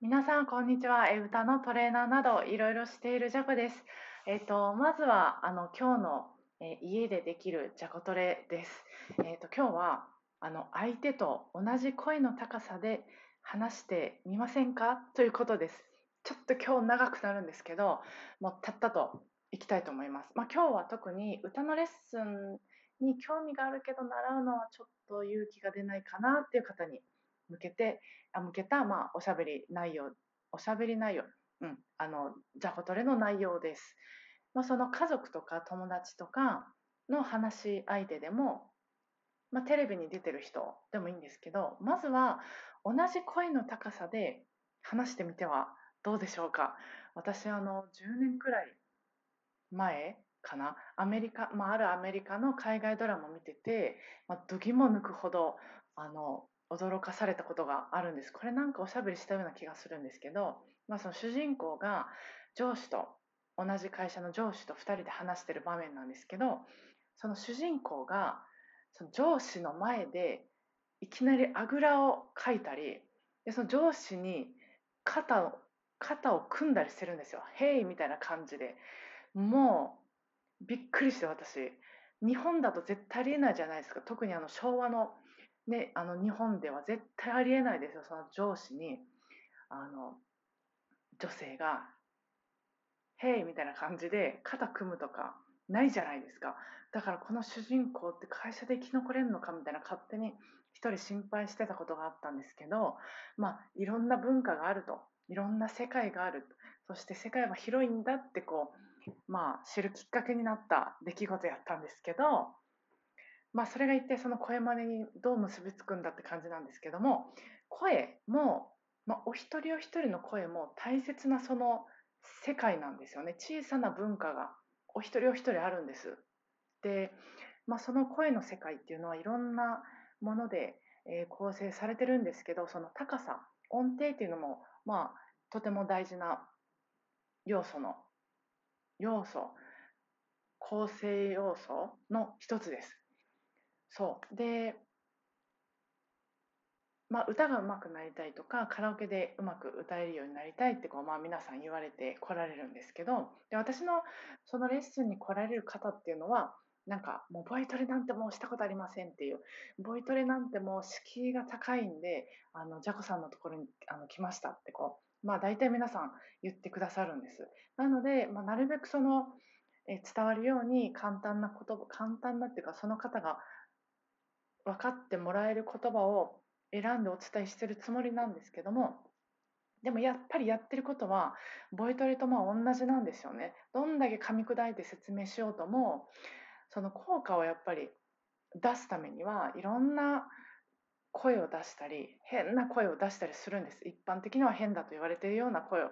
皆さん、こんにちは。えー歌のトレーナーなどいろいろしているジャコです。えっと、まずは、あの、今日の、えー家でできるジャコトレです。えっと、今日は、あの、相手と同じ声の高さで話してみませんか？ということです。ちょっと今日長くなるんですけど、もうたったといきたいと思います。まあ、今日は特に歌のレッスンに興味があるけど習うのはちょっと勇気が出ないかなっていう方に向けて、あ向けた、まあ、おしゃべり内容、おしゃべり内容、うん、あの、ジャコトレの内容です。まあ、その家族とか友達とかの話し相手でも、まあ、テレビに出てる人でもいいんですけど、まずは同じ声の高さで話してみてはどうでしょうか。私、あの、10年くらい前かな、アメリカ、まあ、あるアメリカの海外ドラマを見てて、まあ、度肝抜くほど、あの、驚かされたことがあるんです。これなんかおしゃべりしたような気がするんですけど、まあ、その主人公が上司と同じ会社の上司と2人で話してる場面なんですけどその主人公がその上司の前でいきなりあぐらをかいたりでその上司に肩を肩を組んだりしてるんですよ。ヘイみたいな感じでもうびっくりして私日本だと絶対ありえないじゃないですか特にあの昭和のね、あの日本では絶対ありえないですよ、その上司に。あの女性が「へい」みたいな感じで肩組むとかないじゃないですか。だからこの主人公って会社で生き残れるのかみたいな勝手に一人心配してたことがあったんですけど、まあ、いろんな文化があると。いろんな世界がある。そして世界は広いんだってこう、まあ、知るきっかけになった出来事やったんですけどまあ、それが一体その声真似にどう結びつくんだって感じなんですけども声も、まあ、お一人お一人の声も大切なその世界なんですよね。小さな文化がお一人お一人あるんです。で、まあ、その声の世界っていうのはいろんなもので、え、構成されてるんですけどその高さ音程っていうのも、まあ、とても大事な要素の要素構成要素の一つです。そう。で、まあ、歌が上手くなりたいとかカラオケでうまく歌えるようになりたいってこう、まあ、皆さん言われて来られるんですけどで私のそのレッスンに来られる方っていうのはなんかもうボイトレなんてもうしたことありませんっていうボイトレなんてもう敷居が高いんであのジャコさんのところにあの来ましたってこうまあ大体皆さん言ってくださるんです。なので、まあ、なるべくそのえ伝わるように簡単な言葉簡単なっていうかその方が分かってもらえる言葉を選んでお伝えしてるつもりなんですけどもでもやっぱりやってることはボイトレとまあ同じなんですよね。どんだけ噛み砕いて説明しようともその効果をやっぱり出すためにはいろんな声を出したり変な声を出したりするんです。一般的には変だと言われているような声を。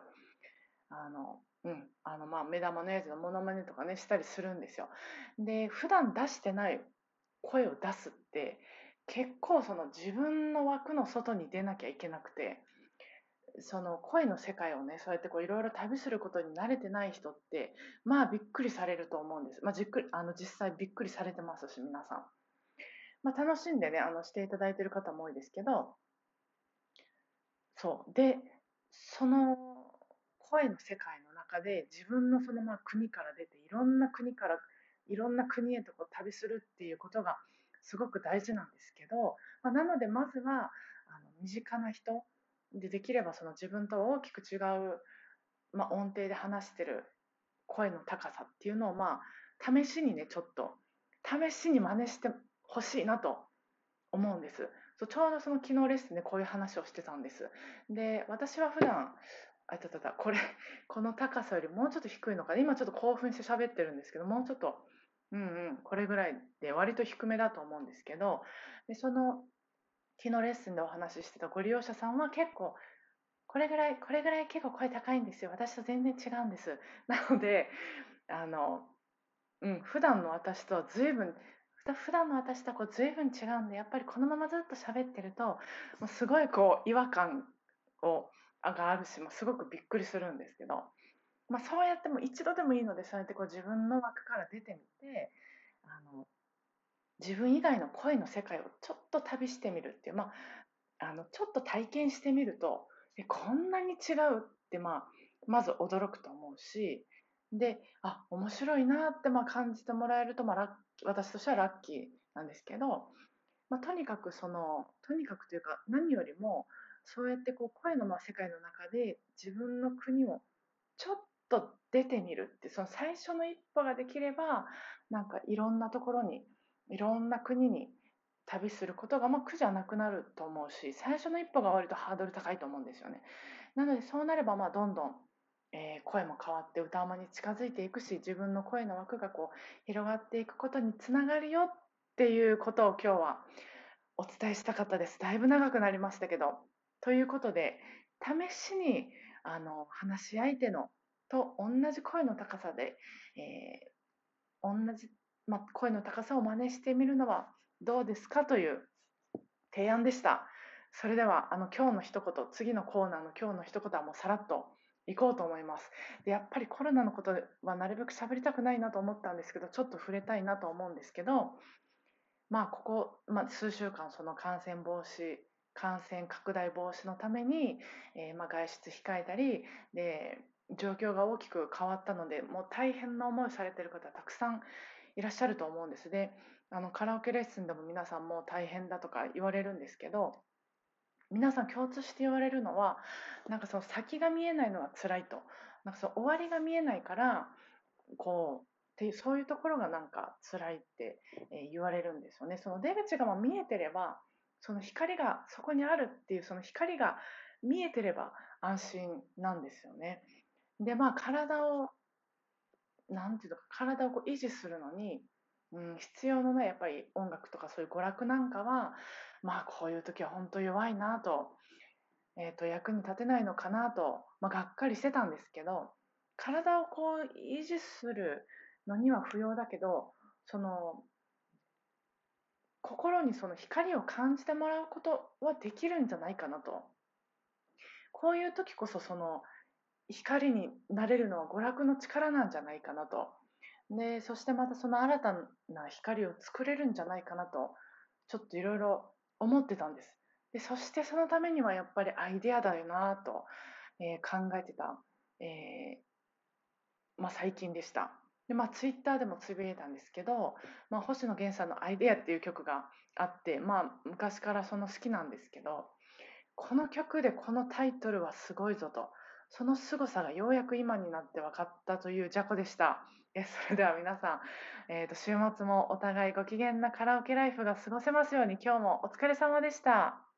あのうん。あのまあ目玉のやつのモノマネとかねしたりするんですよ。で普段出してない声を出すって結構その自分の枠の外に出なきゃいけなくてその声の世界をねそうやっていろいろ旅することに慣れてない人ってまあびっくりされると思うんです、まあ、じっくりあの実際びっくりされてますし皆さん、まあ、楽しんでねあのしていただいてる方も多いですけどそう。でその声の世界の中で自分のそのまあ国から出ていろんな国からいろんな国へとこう旅するっていうことがすごく大事なんですけど、まあ、なのでまずはあの身近な人でできればその自分と大きく違う、まあ、音程で話してる声の高さっていうのをまあ試しにねちょっと試しに真似してほしいなと思うんです。そうちょうどその昨日レッスンでこういう話をしてたんです。で私は普段あたたたこれこの高さよりもうちょっと低いのかな。今ちょっと興奮して喋ってるんですけどもうちょっとうんうん、これぐらいで割と低めだと思うんですけどでその昨日レッスンでお話ししてたご利用者さんは結構これぐらいこれぐらい結構声高いんですよ。私と全然違うんです。なのであの、うん、普段の私とは随分普段の私とはこう随分違うんでやっぱりこのままずっと喋ってるともうすごいこう違和感をがあるしもすごくびっくりするんですけど。まあ、そうやっても一度でもいいのでそうやってこう自分の枠から出てみてあの自分以外の声の世界をちょっと旅してみるっていう、まあ、あのちょっと体験してみるとえこんなに違うって、まあ、まず驚くと思うし、で、あ、面白いなってまあ感じてもらえると、まあ、ラッキー私としてはラッキーなんですけど、まあ、とにかくその、とにかくというか、何よりも、そうやってこう声のまあ世界の中で自分の国をちょっと出てみるって、その最初の一歩ができれば、なんかいろんなところに、いろんな国に旅することがまあ苦じゃなくなると思うし、最初の一歩が割とハードル高いと思うんですよね。なのでそうなればまあどんどん、えー声も変わって歌うまに近づいていくし、自分の声の枠がこう広がっていくことにつながるよっていうことを今日はお伝えしたかったです。だいぶ長くなりましたけど。ということで、試しにあの話し相手のと同じ声の高さで、えー同じ、ま、声の高さを真似してみるのはどうですかという提案でした。それではあの今日の一言、次のコーナーの今日の一言はもうさらっといこうと思います。でやっぱりコロナのことはなるべく喋りたくないなと思ったんですけど、ちょっと触れたいなと思うんですけど、まあここ、まあ、数週間その感染防止感染拡大防止のために、えーまあ、外出控えたりで状況が大きく変わったのでもう大変な思いされてる方たくさんいらっしゃると思うんですであのカラオケレッスンでも皆さんも大変だとか言われるんですけど皆さん共通して言われるのはなんかその先が見えないのが辛いとなんかその終わりが見えないからこうっていうそういうところがなんか辛いって、え言われるんですよね。その出口がま見えてればその光がそこにあるっていうその光が見えてれば安心なんですよね。でまあ体をなんていうのか体をこう維持するのに、うん、必要のないやっぱり音楽とかそういう娯楽なんかはまあこういう時は本当弱いなと,、えー、と役に立てないのかなと、まあ、がっかりしてたんですけど体をこう維持するのには不要だけどその心にその光を感じてもらうことはできるんじゃないかなと。こういう時こそその光になれるのは娯楽の力なんじゃないかなと。で、そしてまたその新たな光を作れるんじゃないかなと、ちょっといろいろ思ってたんです。で、そしてそのためにはやっぱりアイデアだよなと、えー考えてた、えーまあ、最近でした。で、まあ、ツイッターでもつぶやいたんですけど、まあ、星野源さんの「アイデア」っていう曲があって、まあ、昔からその好きなんですけどこの曲でこのタイトルはすごいぞとその凄さがようやく今になって分かったというジャコでしたえそれでは皆さん、えー、と週末もお互いご機嫌なカラオケライフが過ごせますように今日もお疲れ様でした。